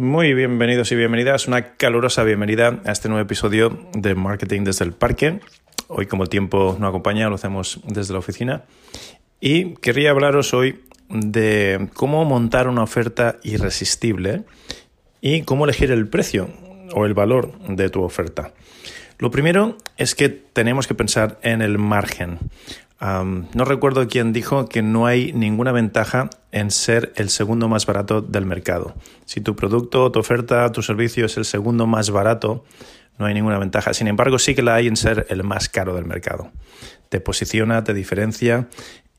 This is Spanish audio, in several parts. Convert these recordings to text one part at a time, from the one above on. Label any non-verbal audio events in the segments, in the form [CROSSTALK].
Muy bienvenidos y bienvenidas, una calurosa bienvenida a este nuevo episodio de Marketing desde el Parque. Hoy como el tiempo no acompaña, lo hacemos desde la oficina. Y querría hablaros hoy de cómo montar una oferta irresistible y cómo elegir el precio o el valor de tu oferta. Lo primero es que tenemos que pensar en el margen no recuerdo quién dijo que no hay ninguna ventaja en ser el segundo más barato del mercado. Si tu producto, tu oferta, tu servicio es el segundo más barato, no hay ninguna ventaja. Sin embargo, sí que la hay en ser el más caro del mercado. Te posiciona, te diferencia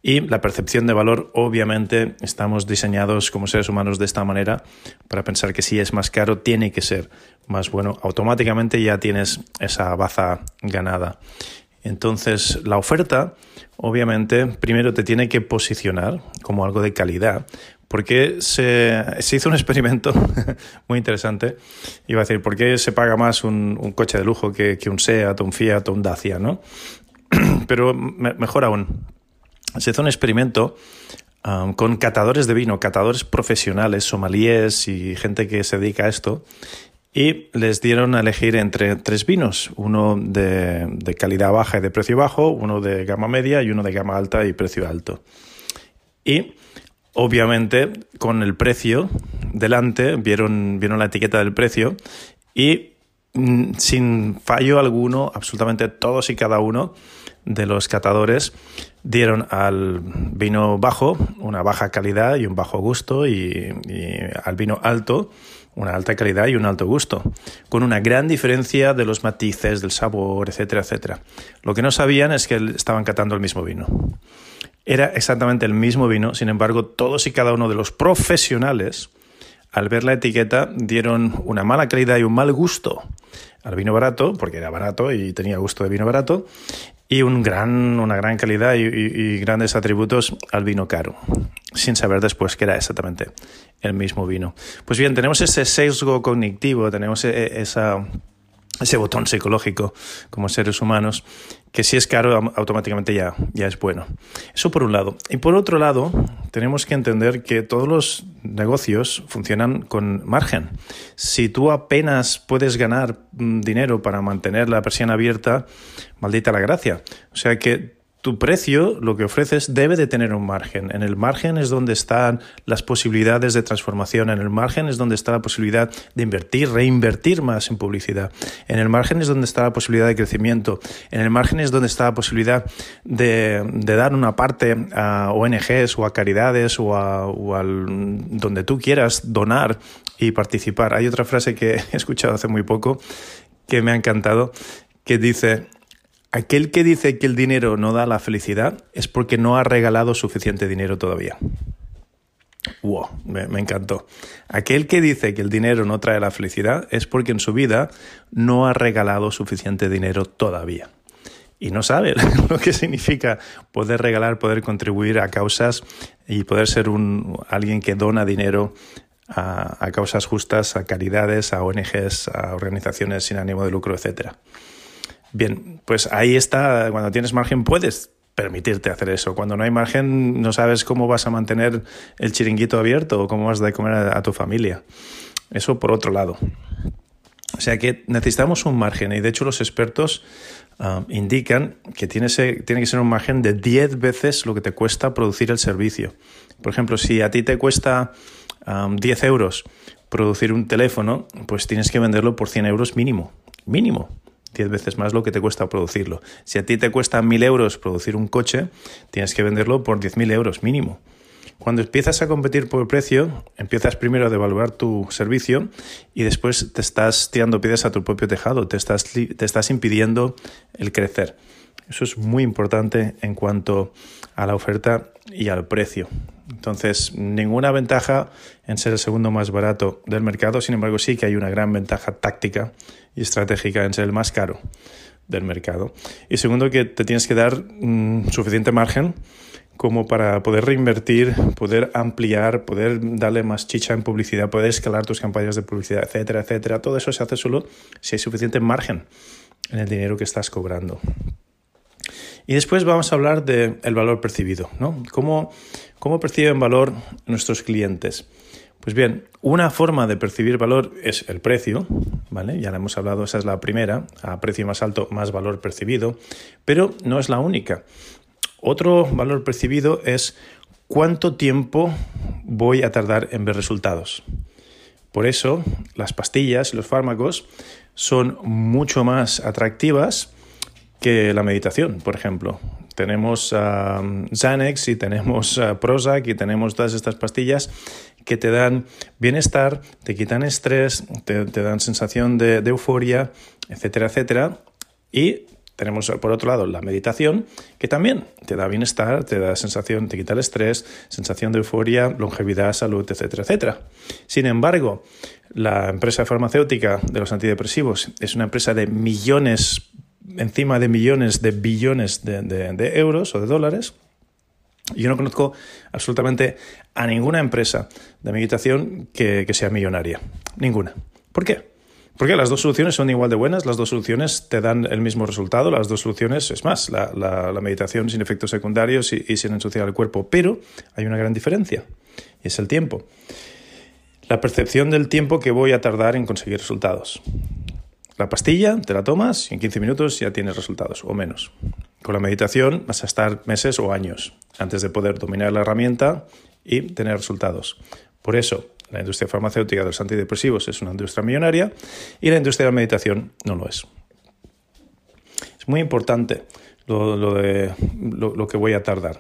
y la percepción de valor, obviamente, estamos diseñados como seres humanos de esta manera para pensar que si es más caro, tiene que ser más bueno. Automáticamente ya tienes esa baza ganada. Entonces, la oferta, obviamente, primero te tiene que posicionar como algo de calidad, porque se, hizo un experimento [LAUGHS] muy interesante. Iba a decir, ¿por qué se paga más un, coche de lujo que, un SEAT, un Fiat o un Dacia? ¿no? [CLEARS THROAT] Pero mejor aún, se hizo un experimento um, con catadores de vino, catadores profesionales, somalíes y gente que se dedica a esto, y les dieron a elegir entre tres vinos, uno de, calidad baja y de precio bajo, uno de gama media y uno de gama alta y precio alto. Y obviamente con el precio delante, vieron, vieron la etiqueta del precio y mm, sin fallo alguno, absolutamente todos y cada uno de los catadores dieron al vino bajo una baja calidad y un bajo gusto y al vino alto una alta calidad y un alto gusto, con una gran diferencia de los matices, del sabor, etcétera, etcétera. Lo que no sabían es que estaban catando el mismo vino. Era exactamente el mismo vino, sin embargo, todos y cada uno de los profesionales, al ver la etiqueta, dieron una mala calidad y un mal gusto al vino barato, porque era barato y tenía gusto de vino barato, y un gran, una gran calidad y, grandes atributos al vino caro, sin saber después que era exactamente el mismo vino. Pues bien, tenemos ese sesgo cognitivo, tenemos e, esa ese botón psicológico como seres humanos, que si es caro automáticamente ya, ya es bueno. Eso por un lado. Y por otro lado, tenemos que entender que todos los negocios funcionan con margen. Si tú apenas puedes ganar mm, dinero para mantener la persiana abierta, maldita la gracia. O sea que tu precio, lo que ofreces, debe de tener un margen. En el margen es donde están las posibilidades de transformación. En el margen es donde está la posibilidad de invertir, reinvertir más en publicidad. En el margen es donde está la posibilidad de crecimiento. En el margen es donde está la posibilidad de, dar una parte a ONGs o a caridades o a, o donde tú quieras donar y participar. Hay otra frase que [LAUGHS] he escuchado hace muy poco que me ha encantado que dice Aquel que dice que el dinero no da la felicidad es porque no ha regalado suficiente dinero todavía. Wow, me, encantó. Aquel que dice que el dinero no trae la felicidad es porque en su vida no ha regalado suficiente dinero todavía. Y no sabe [LAUGHS] lo que significa poder regalar, poder contribuir a causas y poder ser un, alguien que dona dinero a, a causas justas, a caridades, a ONGs, a organizaciones sin ánimo de lucro, etcétera. Bien, pues ahí está, cuando tienes margen puedes permitirte hacer eso. Cuando no hay margen no sabes cómo vas a mantener el chiringuito abierto o cómo vas a comer a, tu familia. Eso por otro lado. O sea que necesitamos un margen y de hecho los expertos ah, indican que tiene, tiene, que ser un margen de 10 veces lo que te cuesta producir el servicio. Por ejemplo, si a ti te cuesta 10 euros producir un teléfono, pues tienes que venderlo por 100 euros mínimo. Mínimo. 10 veces más lo que te cuesta producirlo. Si a ti te cuesta 1.000 euros producir un coche, tienes que venderlo por 10.000 euros mínimo. Cuando empiezas a competir por precio, empiezas primero a devaluar tu servicio y después te estás tirando piedras a tu propio tejado, te estás, te estás impidiendo el crecer. Eso es muy importante en cuanto a la oferta y al precio. Entonces, ninguna ventaja en ser el segundo más barato del mercado, sin embargo, sí que hay una gran ventaja táctica y estratégica en ser el más caro del mercado. Y segundo, que te tienes que dar mm, suficiente margen como para poder reinvertir, poder ampliar, poder darle más chicha en publicidad, poder escalar tus campañas de publicidad, etcétera, etcétera. Todo eso se hace solo si hay suficiente margen en el dinero que estás cobrando. Y después vamos a hablar del valor percibido, ¿no? ¿Cómo, ¿Cómo perciben valor nuestros clientes? Pues bien, una forma de percibir valor es el precio, ¿vale? Ya la hemos hablado, esa es la primera, a precio más alto, más valor percibido, pero no es la única. Otro valor percibido es cuánto tiempo voy a tardar en ver resultados. Por eso, las pastillas y los fármacos son mucho más atractivas que la meditación, por ejemplo. Tenemos uh, Xanax y tenemos uh, Prozac y tenemos todas estas pastillas que te dan bienestar, te quitan estrés, te, dan sensación de, euforia, etcétera, etcétera. Y tenemos por otro lado la meditación, que también te da bienestar, te da sensación, te quita el estrés, sensación de euforia, longevidad, salud, etcétera, etcétera. Sin embargo, la empresa farmacéutica de los antidepresivos es una empresa de millones encima de millones de billones de, euros o de dólares. Yo no conozco absolutamente a ninguna empresa de meditación que, sea millonaria. Ninguna. ¿Por qué? Porque las dos soluciones son igual de buenas, las dos soluciones te dan el mismo resultado, las dos soluciones, es más, la, meditación sin efectos secundarios y, y, sin ensuciar el cuerpo, pero hay una gran diferencia, y es el tiempo. La percepción del tiempo que voy a tardar en conseguir resultados. La pastilla te la tomas y en 15 minutos ya tienes resultados o menos. Con la meditación vas a estar meses o años antes de poder dominar la herramienta y tener resultados. Por eso, la industria farmacéutica de los antidepresivos es una industria millonaria y la industria de la meditación no lo es. Es muy importante lo, de, lo, que voy a tardar.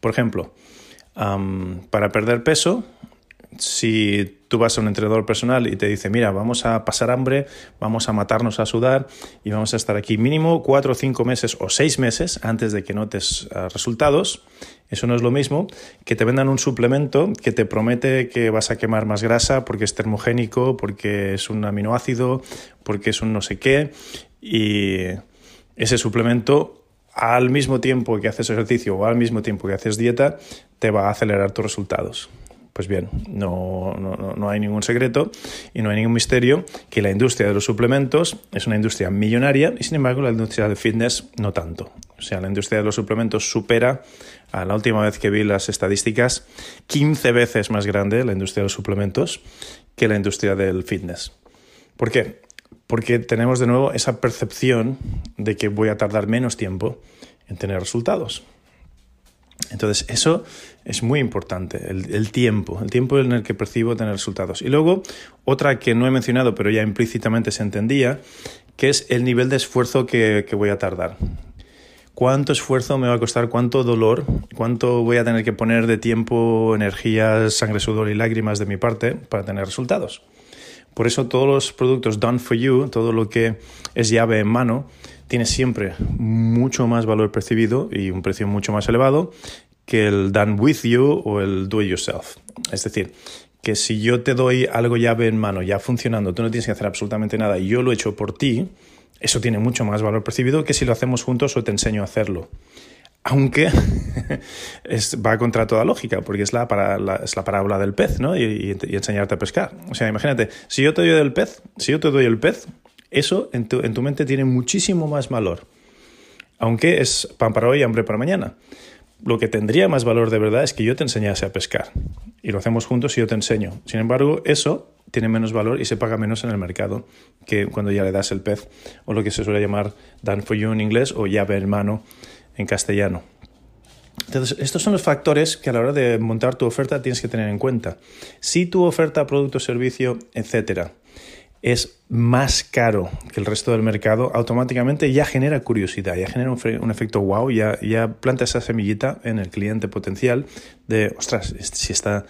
Por ejemplo, para perder peso si tú vas a un entrenador personal y te dice, mira, vamos a pasar hambre, vamos a matarnos a sudar y vamos a estar aquí mínimo cuatro o cinco meses o seis meses antes de que notes ah, resultados, eso no es lo mismo que te vendan un suplemento que te promete que vas a quemar más grasa porque es termogénico, porque es un aminoácido, porque es un no sé qué y ese suplemento al mismo tiempo que haces ejercicio o al mismo tiempo que haces dieta te va a acelerar tus resultados. Pues bien, no, no, no, hay ningún secreto y no hay ningún misterio que la industria de los suplementos es una industria millonaria y sin embargo la industria del fitness no tanto. O sea, la industria de los suplementos supera, a la última vez que vi las estadísticas, 15 veces más grande la industria de los suplementos que la industria del fitness. ¿Por qué? Porque tenemos de nuevo esa percepción de que voy a tardar menos tiempo en tener resultados. Entonces, eso es muy importante, el, tiempo, el tiempo en el que percibo tener resultados. Y luego, otra que no he mencionado, pero ya implícitamente se entendía, que es el nivel de esfuerzo que, que voy a tardar. ¿Cuánto esfuerzo me va a costar? ¿Cuánto dolor? ¿Cuánto voy a tener que poner de tiempo, energía, sangre, sudor y lágrimas de mi parte para tener resultados? Por eso todos los productos done for you, todo lo que es llave en mano, tiene siempre mucho más valor percibido y un precio mucho más elevado que el done with you o el do it yourself. Es decir, que si yo te doy algo llave en mano ya funcionando, tú no tienes que hacer absolutamente nada y yo lo he hecho por ti, eso tiene mucho más valor percibido que si lo hacemos juntos o te enseño a hacerlo. Aunque [LAUGHS] va contra toda lógica, porque es la, es la parábola del pez, ¿no? Y, y, enseñarte a pescar. O sea, imagínate, si yo te doy el pez, si yo te doy el pez, eso en tu, en tu mente tiene muchísimo más valor. Aunque es pan para hoy y hambre para mañana. Lo que tendría más valor de verdad es que yo te enseñase a pescar. Y lo hacemos juntos y yo te enseño. Sin embargo, eso tiene menos valor y se paga menos en el mercado que cuando ya le das el pez o lo que se suele llamar done for you en inglés o llave en mano en castellano. Entonces, estos son los factores que a la hora de montar tu oferta tienes que tener en cuenta. Si tu oferta, producto, servicio, etcétera, es más caro que el resto del mercado, automáticamente ya genera curiosidad, ya genera un, efecto wow, ya, ya planta esa semillita en el cliente potencial de, ostras, si esta,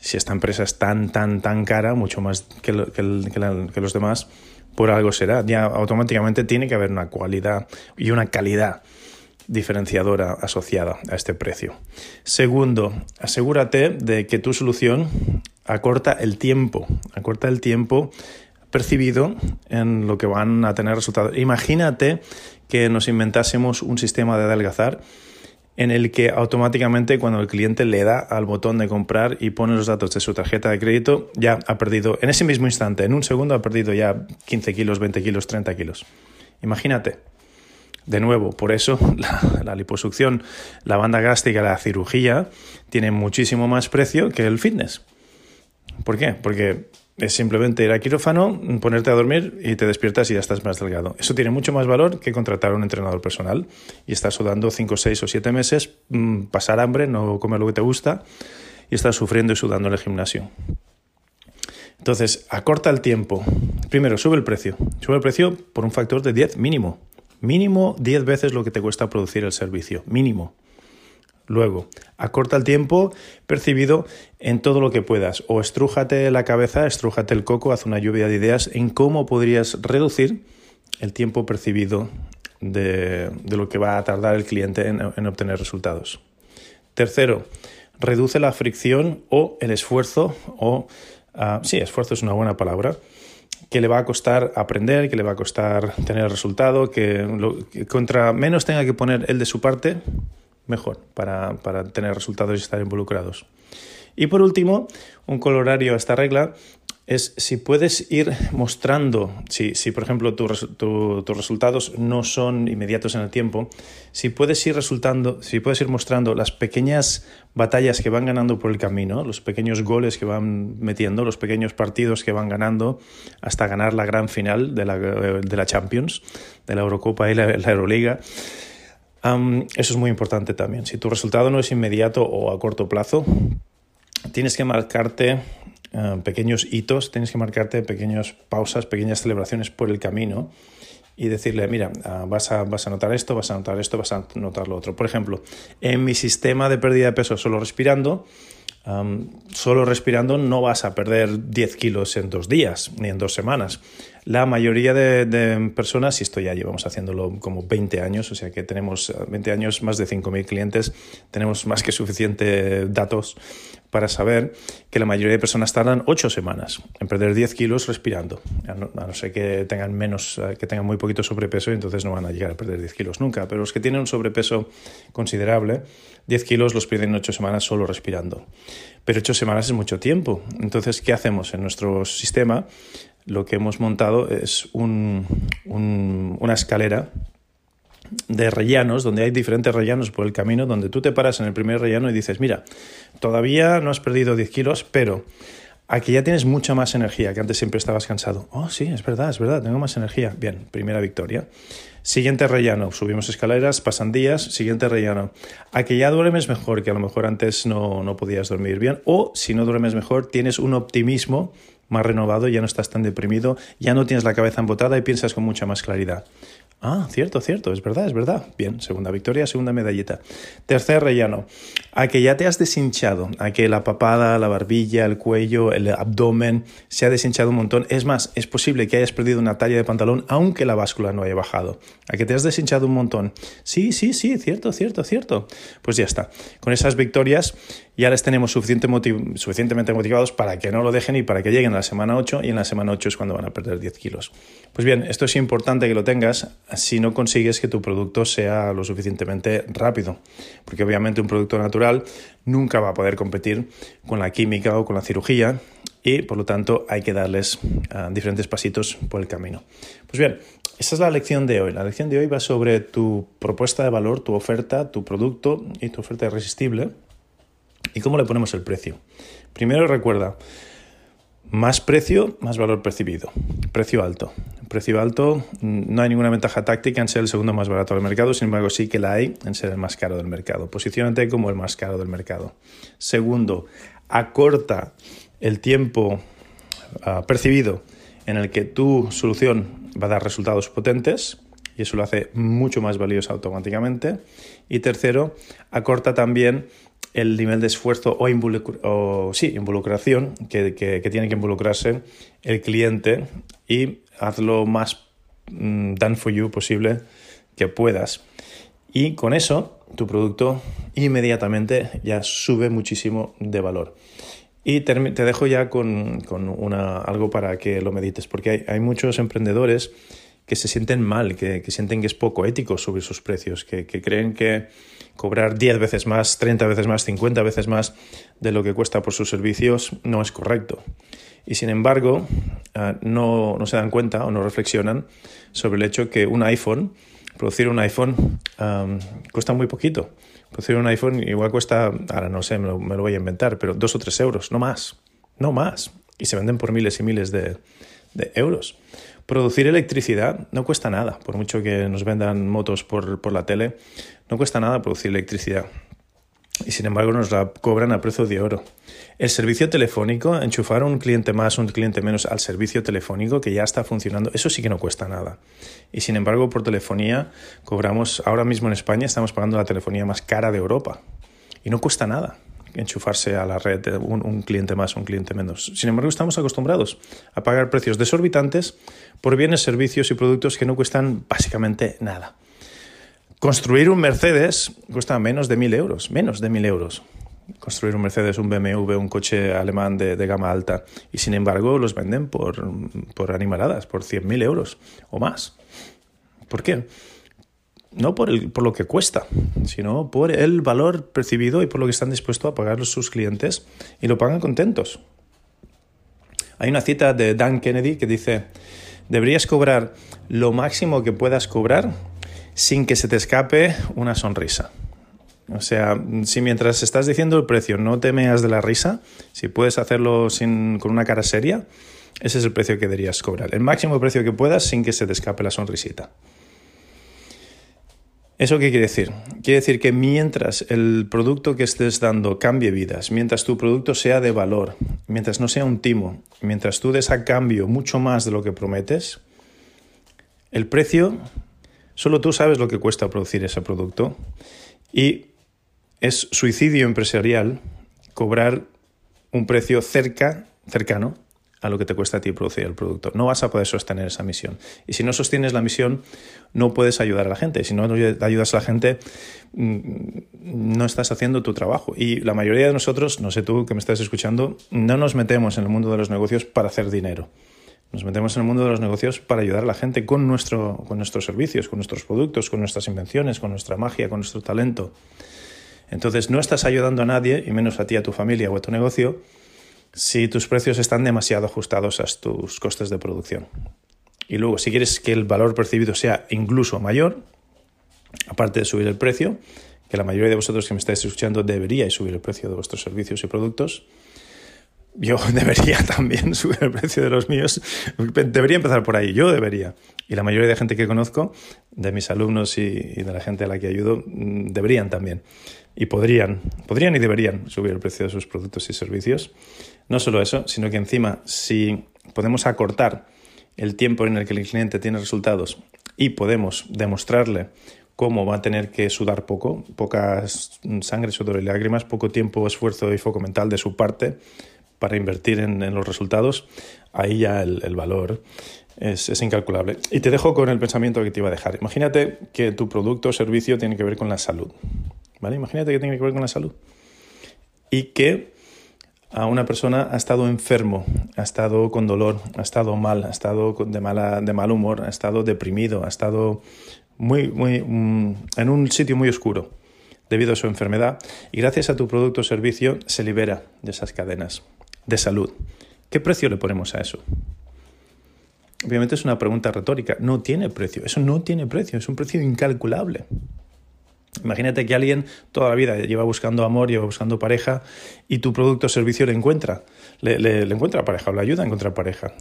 si esta empresa es tan, tan, tan cara, mucho más que, que los demás, por algo será. Ya automáticamente tiene que haber una cualidad y una calidad diferenciadora asociada a este precio. Segundo, asegúrate de que tu solución acorta el tiempo, acorta el tiempo percibido en lo que van a tener resultados. Imagínate que nos inventásemos un sistema de adelgazar en el que automáticamente cuando el cliente le da al botón de comprar y pone los datos de su tarjeta de crédito, ya ha perdido, en ese mismo instante, en un segundo ha perdido ya 15 kilos, 20 kilos, 30 kilos. Imagínate. De nuevo, por eso [LAUGHS] la, liposucción, la banda gástrica, la cirugía tiene muchísimo más precio que el fitness. ¿Por qué? Porque es simplemente ir a quirófano, ponerte a dormir y te despiertas y ya estás más delgado. Eso tiene mucho más valor que contratar a un entrenador personal y estar sudando 5, 6 o 7 meses, mm, pasar hambre, no comer lo que te gusta y estar sufriendo y sudando en el gimnasio. Entonces, acorta el tiempo. Primero, sube el precio. Sube el precio por un factor de 10 mínimo. Mínimo 10 veces lo que te cuesta producir el servicio. Mínimo. Luego, acorta el tiempo percibido en todo lo que puedas. O estrújate la cabeza, estrújate el coco, haz una lluvia de ideas en cómo podrías reducir el tiempo percibido de, lo que va a tardar el cliente en, obtener resultados. Tercero, reduce la fricción o el esfuerzo, o uh, sí, esfuerzo es una buena palabra, que le va a costar aprender, que le va a costar tener resultado, que, que contra menos tenga que poner él de su parte, mejor para, tener resultados y estar involucrados. Y por último, un colorario a esta regla es si puedes ir mostrando, si, si por ejemplo tus resultados no son inmediatos en el tiempo, si puedes ir resultando, si puedes ir mostrando las pequeñas batallas que van ganando por el camino, los pequeños goles que van metiendo, los pequeños partidos que van ganando hasta ganar la gran final de la, de la Champions, de la Eurocopa y la, la Euroliga eso es muy importante también. Si tu resultado no es inmediato o a corto plazo, tienes que marcarte eh, pequeños hitos, tienes que marcarte pequeñas pausas, pequeñas celebraciones por el camino y decirle, mira, ah, vas, a, vas a notar esto, vas a notar esto, vas a notar lo otro. Por ejemplo, en mi sistema de pérdida de peso solo respirando, solo respirando no vas a perder 10 kilos en dos días ni en dos semanas. La mayoría de, personas, y esto ya llevamos haciéndolo como 20 años, o sea que tenemos 20 años, más de 5.000 clientes, tenemos más que suficiente datos para saber que la mayoría de personas tardan 8 semanas en perder 10 kilos respirando, a no, ser que tengan menos, que tengan muy poquito sobrepeso y entonces no van a llegar a perder 10 kilos nunca, pero los que tienen un sobrepeso considerable, 10 kilos los pierden en 8 semanas solo respirando. Pero 8 semanas es mucho tiempo. Entonces, ¿qué hacemos en nuestro sistema? Lo que hemos montado es una escalera de rellanos, donde hay diferentes rellanos por el camino, donde tú te paras en el primer rellano y dices, mira, todavía no has perdido 10 kilos, pero aquí ya tienes mucha más energía, que antes siempre estabas cansado. Oh, sí, es verdad, es verdad, tengo más energía. Bien, primera victoria. Siguiente rellano, subimos escaleras, pasan días, siguiente rellano. A que ya duermes mejor, que a lo mejor antes no, no podías dormir bien, o si no duermes mejor, tienes un optimismo más renovado, ya no estás tan deprimido, ya no tienes la cabeza embotada y piensas con mucha más claridad. Ah, cierto, cierto, es verdad, es verdad. Bien, segunda victoria, segunda medallita. Tercer rellano, a que ya te has deshinchado, a que la papada, la barbilla, el cuello, el abdomen se ha deshinchado un montón. Es más, es posible que hayas perdido una talla de pantalón aunque la báscula no haya bajado. A que te has deshinchado un montón. Sí, sí, sí, cierto, cierto, cierto. Pues ya está. Con esas victorias ya les tenemos suficientemente motivados para que no lo dejen y para que lleguen a la semana 8 y en la semana 8 es cuando van a perder 10 kilos. Pues bien, esto es importante que lo tengas si no consigues que tu producto sea lo suficientemente rápido, porque obviamente un producto natural nunca va a poder competir con la química o con la cirugía y por lo tanto hay que darles ah, diferentes pasitos por el camino. Pues bien, esa es la lección de hoy. La lección de hoy va sobre tu propuesta de valor, tu oferta, tu producto y tu oferta irresistible ¿Y cómo le ponemos el precio? Primero recuerda, más precio, más valor percibido. Precio alto. Precio alto, mm, no hay ninguna ventaja táctica en ser el segundo más barato del mercado, sin embargo sí que la hay en ser el más caro del mercado. Posicionate como el más caro del mercado. Segundo, acorta el tiempo ah, percibido en el que tu solución va a dar resultados potentes y eso lo hace mucho más valioso automáticamente. Y tercero, acorta también el nivel de esfuerzo o, sí, involucración que, tiene que involucrarse el cliente y hazlo más mm, done for you posible que puedas. Y con eso, tu producto inmediatamente ya sube muchísimo de valor. Y te, dejo ya con, una, algo para que lo medites, porque hay, muchos emprendedores que se sienten mal, que, sienten que es poco ético subir sus precios, que, creen que cobrar 10 veces más, 30 veces más, 50 veces más de lo que cuesta por sus servicios no es correcto. Y sin embargo, ah, no, no se dan cuenta o no reflexionan sobre el hecho que un iPhone producir un iPhone cuesta muy poquito. Producir un iPhone igual cuesta, ahora no sé, me lo, voy a inventar, pero dos o tres euros, no más, no más. Y se venden por miles y miles de, euros. Producir electricidad no cuesta nada, por mucho que nos vendan motos por, por la tele, no cuesta nada producir electricidad y sin embargo nos la cobran a precio de oro. El servicio telefónico, enchufar un cliente más, un cliente menos al servicio telefónico que ya está funcionando, eso sí que no cuesta nada. Y sin embargo, por telefonía cobramos, ahora mismo en España estamos pagando la telefonía más cara de Europa. Y no cuesta nada enchufarse a la red un, un cliente más, un cliente menos. Sin embargo, estamos acostumbrados a pagar precios desorbitantes por bienes, servicios y productos que no cuestan básicamente nada. Construir un Mercedes cuesta menos de mil euros, menos de mil euros. Construir un Mercedes, un BMW, un coche alemán de, gama alta. Y sin embargo los venden por, por animaladas, por 100.000 euros o más. ¿Por qué? No por, el, por lo que cuesta, sino por el valor percibido y por lo que están dispuestos a pagar sus clientes y lo pagan contentos. Hay una cita de Dan Kennedy que dice, deberías cobrar lo máximo que puedas cobrar sin que se te escape una sonrisa. O sea, si mientras estás diciendo el precio no te meas de la risa, si puedes hacerlo sin, con una cara seria, ese es el precio que deberías cobrar. El máximo precio que puedas sin que se te escape la sonrisita. ¿Eso qué quiere decir? Quiere decir que mientras el producto que estés dando cambie vidas, mientras tu producto sea de valor, mientras no sea un timo, mientras tú des a cambio mucho más de lo que prometes, el precio Solo tú sabes lo que cuesta producir ese producto y es suicidio empresarial cobrar un precio cerca, cercano a lo que te cuesta a ti producir el producto. No vas a poder sostener esa misión. Y si no sostienes la misión, no puedes ayudar a la gente. Si no ayudas a la gente, mm, no estás haciendo tu trabajo. Y la mayoría de nosotros, no sé tú que me estás escuchando, no nos metemos en el mundo de los negocios para hacer dinero. Nos metemos en el mundo de los negocios para ayudar a la gente con, nuestro, con nuestros servicios, con nuestros productos, con nuestras invenciones, con nuestra magia, con nuestro talento. Entonces no estás ayudando a nadie, y menos a ti, a tu familia o a tu negocio, si tus precios están demasiado ajustados a tus costes de producción. Y luego, si quieres que el valor percibido sea incluso mayor, aparte de subir el precio, que la mayoría de vosotros que me estáis escuchando deberíais subir el precio de vuestros servicios y productos, yo [LAUGHS] debería también subir el precio de los míos. Debería empezar por ahí, yo debería. Y la mayoría de gente que conozco, de mis alumnos y, de la gente a la que ayudo, mm, deberían también. Y podrían, podrían y deberían subir el precio de sus productos y servicios. No solo eso, sino que encima, si podemos acortar el tiempo en el que el cliente tiene resultados y podemos demostrarle cómo va a tener que sudar poco, poca sangre, sudor y lágrimas, poco tiempo, esfuerzo y foco mental de su parte, para invertir en, los resultados, ahí ya el, valor es, incalculable. Y te dejo con el pensamiento que te iba a dejar. Imagínate que tu producto o servicio tiene que ver con la salud. ¿Vale? Imagínate que tiene que ver con la salud. Y que a una persona ha estado enfermo, ha estado con dolor, ha estado mal, ha estado de, mala, de mal humor, ha estado deprimido, ha estado muy, muy, mm, en un sitio muy oscuro debido a su enfermedad y gracias a tu producto o servicio se libera de esas cadenas de salud. ¿Qué precio le ponemos a eso? Obviamente es una pregunta retórica. No tiene precio. Eso no tiene precio. Es un precio incalculable. Imagínate que alguien toda la vida lleva buscando amor, lleva buscando pareja y tu producto o servicio le encuentra. Le, encuentra pareja o le ayuda a encontrar pareja.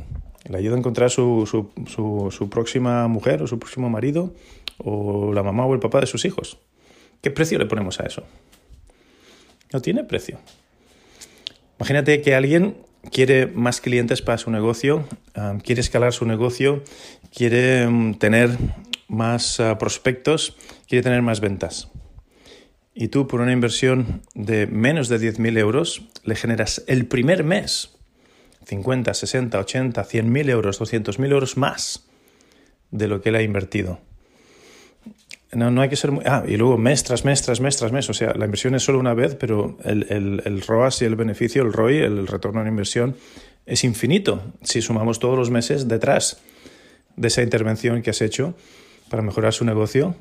Le ayuda a encontrar su, su, su próxima mujer o su próximo marido o la mamá o el papá de sus hijos. ¿Qué precio le ponemos a eso? No tiene precio. Imagínate que alguien quiere más clientes para su negocio, ah, quiere escalar su negocio, quiere mm, tener más ah, prospectos, quiere tener más ventas. Y tú por una inversión de menos de 10.000 euros le generas el primer mes 50, 60, 80, 100.000 euros, 200.000 euros más de lo que él ha invertido. No, no hay que ser muy... Ah, y luego mes tras mes, tras mes, tras mes. O sea, la inversión es solo una vez, pero el, el, el ROAS y el beneficio, el ROI, el retorno en inversión, es infinito si sumamos todos los meses detrás de esa intervención que has hecho para mejorar su negocio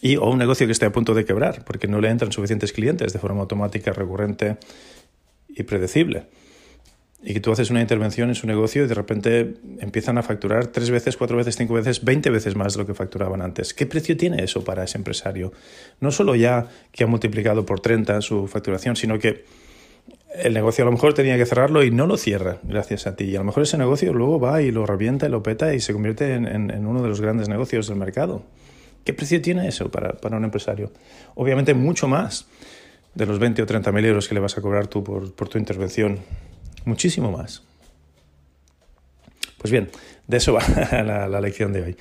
y o un negocio que esté a punto de quebrar porque no le entran suficientes clientes de forma automática, recurrente y predecible. Y que tú haces una intervención en su negocio y de repente empiezan a facturar tres veces, cuatro veces, cinco veces, veinte veces más de lo que facturaban antes. ¿Qué precio tiene eso para ese empresario? No solo ya que ha multiplicado por 30 su facturación, sino que el negocio a lo mejor tenía que cerrarlo y no lo cierra gracias a ti. Y a lo mejor ese negocio luego va y lo revienta y lo peta y se convierte en, en, uno de los grandes negocios del mercado. ¿Qué precio tiene eso para, para, un empresario? Obviamente mucho más de los 20 o 30 mil euros que le vas a cobrar tú por, por tu intervención. Muchísimo más. Pues bien, de eso [LAUGHS] va la, la lección de hoy.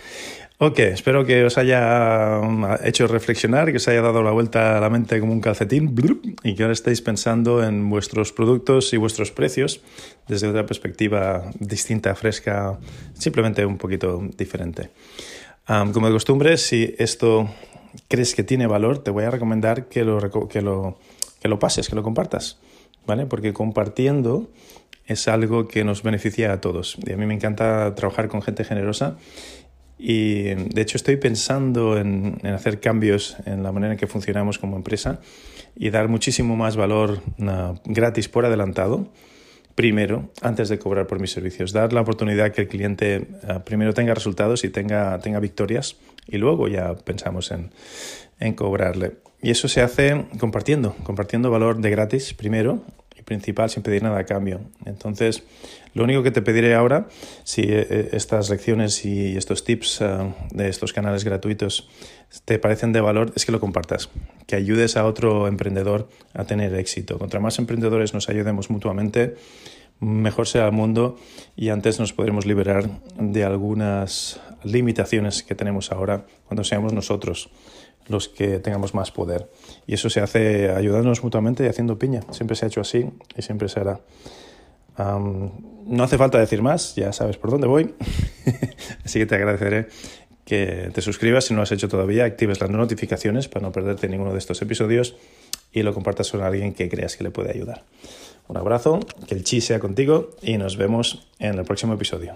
Ok, espero que os haya um, hecho reflexionar, que os haya dado la vuelta a la mente como un calcetín y que ahora estéis pensando en vuestros productos y vuestros precios desde otra perspectiva distinta, fresca, simplemente un poquito diferente. Um, como de costumbre, si esto crees que tiene valor, te voy a recomendar que lo, que lo, que lo pases, que lo compartas, ¿vale? Porque compartiendo es algo que nos beneficia a todos. Y a mí me encanta trabajar con gente generosa y de hecho estoy pensando en, en, hacer cambios en la manera en que funcionamos como empresa y dar muchísimo más valor gratis por adelantado, primero, antes de cobrar por mis servicios. Dar la oportunidad que el cliente uh, primero tenga resultados y tenga, tenga victorias y luego ya pensamos en, en cobrarle. Y eso se hace compartiendo, compartiendo valor de gratis primero principal sin pedir nada a cambio. Entonces, lo único que te pediré ahora, si eh, eh, estas lecciones y estos tips eh, de estos canales gratuitos te parecen de valor, es que lo compartas, que ayudes a otro emprendedor a tener éxito. Contra más emprendedores nos ayudemos mutuamente, mejor será el mundo y antes nos podremos liberar de algunas limitaciones que tenemos ahora cuando seamos nosotros los que tengamos más poder. Y eso se hace ayudándonos mutuamente y haciendo piña. Siempre se ha hecho así y siempre se hará. no hace falta decir más, ya sabes por dónde voy. [LAUGHS] así que te agradeceré que te suscribas si no lo has hecho todavía, actives las notificaciones para no perderte ninguno de estos episodios y lo compartas con alguien que creas que le puede ayudar. Un abrazo, que el chi sea contigo y nos vemos en el próximo episodio.